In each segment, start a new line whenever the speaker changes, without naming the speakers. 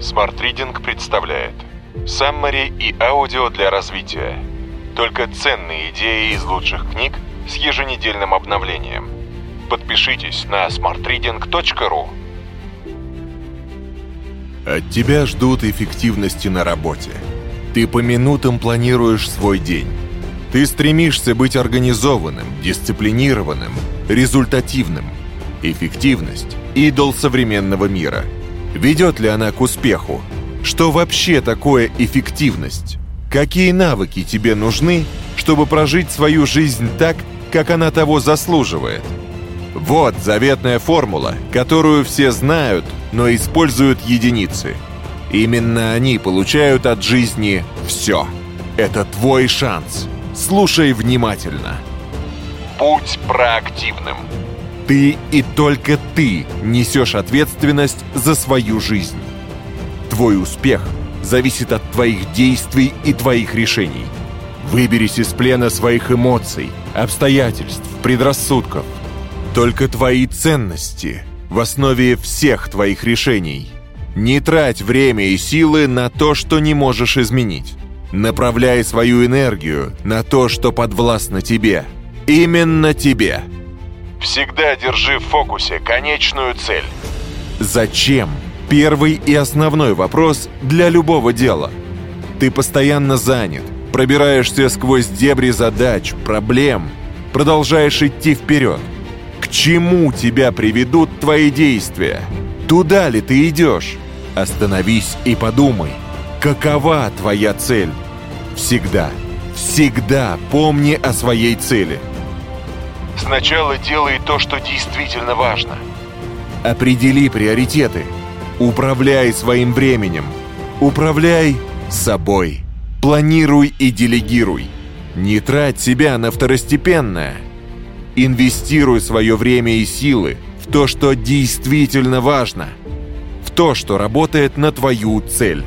Smart Reading представляет Саммари и аудио для развития. Только ценные идеи из лучших книг с еженедельным обновлением. Подпишитесь на smartreading.ru
От тебя ждут эффективности на работе. Ты по минутам планируешь свой день. Ты стремишься быть организованным, дисциплинированным, результативным. Эффективность – идол современного мира – Ведет ли она к успеху? Что вообще такое эффективность? Какие навыки тебе нужны, чтобы прожить свою жизнь так, как она того заслуживает? Вот заветная формула, которую все знают, но используют единицы. Именно они получают от жизни все. Это твой шанс. Слушай внимательно.
Будь проактивным.
Ты и только ты несешь ответственность за свою жизнь. Твой успех зависит от твоих действий и твоих решений. Выберись из плена своих эмоций, обстоятельств, предрассудков. Только твои ценности в основе всех твоих решений. Не трать время и силы на то, что не можешь изменить. Направляй свою энергию на то, что подвластно тебе. Именно тебе.
Всегда держи в фокусе конечную цель.
Зачем? Первый и основной вопрос для любого дела. Ты постоянно занят, пробираешься сквозь дебри задач, проблем, продолжаешь идти вперед. К чему тебя приведут твои действия? Туда ли ты идешь? Остановись и подумай, какова твоя цель? Всегда, всегда помни о своей цели –
Сначала делай то, что действительно важно.
Определи приоритеты. Управляй своим временем. Управляй собой. Планируй и делегируй. Не трать себя на второстепенное. Инвестируй свое время и силы в то, что действительно важно. В то, что работает на твою цель.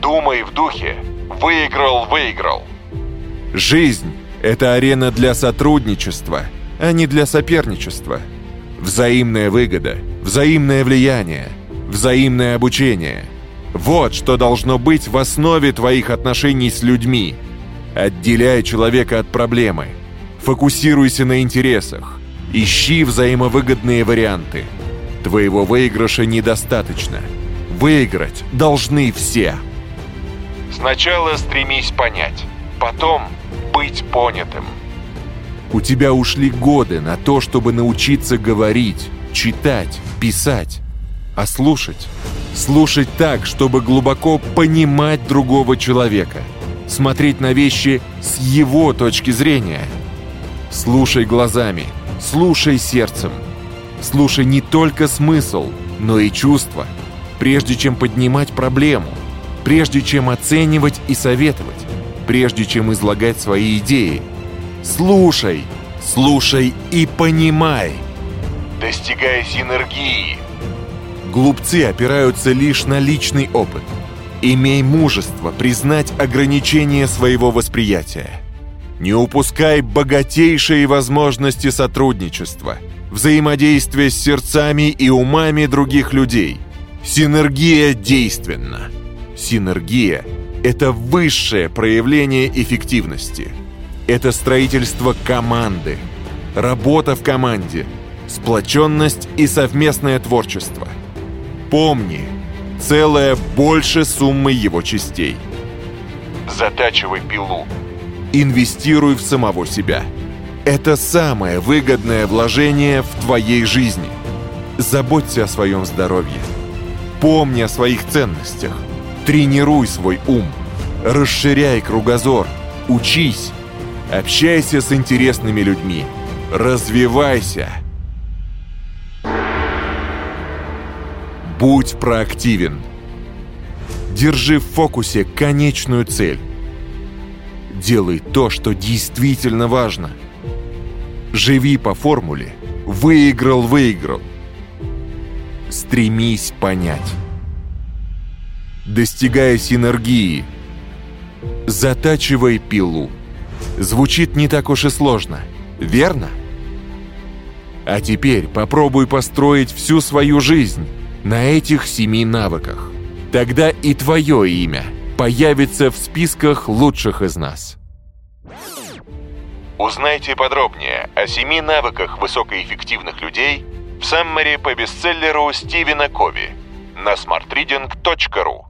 Думай в духе «выиграл-выиграл».
Жизнь – это арена для сотрудничества – а не для соперничества. Взаимная выгода, взаимное влияние, взаимное обучение. Вот что должно быть в основе твоих отношений с людьми. Отделяй человека от проблемы. Фокусируйся на интересах. Ищи взаимовыгодные варианты. Твоего выигрыша недостаточно. Выиграть должны все.
Сначала стремись понять, потом быть понятым.
У тебя ушли годы на то, чтобы научиться говорить, читать, писать. А слушать? Слушать так, чтобы глубоко понимать другого человека. Смотреть на вещи с его точки зрения. Слушай глазами, слушай сердцем. Слушай не только смысл, но и чувства. Прежде чем поднимать проблему, прежде чем оценивать и советовать, прежде чем излагать свои идеи – Слушай, слушай и понимай.
Достигай синергии.
Глупцы опираются лишь на личный опыт. Имей мужество признать ограничения своего восприятия. Не упускай богатейшие возможности сотрудничества, взаимодействия с сердцами и умами других людей. Синергия действенна. Синергия – это высшее проявление эффективности – это строительство команды, работа в команде, сплоченность и совместное творчество. Помни, целое больше суммы его частей.
Затачивай пилу.
Инвестируй в самого себя. Это самое выгодное вложение в твоей жизни. Заботься о своем здоровье. Помни о своих ценностях. Тренируй свой ум. Расширяй кругозор. Учись Общайся с интересными людьми. Развивайся. Будь проактивен. Держи в фокусе конечную цель. Делай то, что действительно важно. Живи по формуле «выиграл-выиграл». Стремись понять. Достигая синергии, затачивай пилу. Звучит не так уж и сложно, верно? А теперь попробуй построить всю свою жизнь на этих семи навыках. Тогда и твое имя появится в списках лучших из нас.
Узнайте подробнее о семи навыках высокоэффективных людей в саммаре по бестселлеру Стивена Кови на smartreading.ru.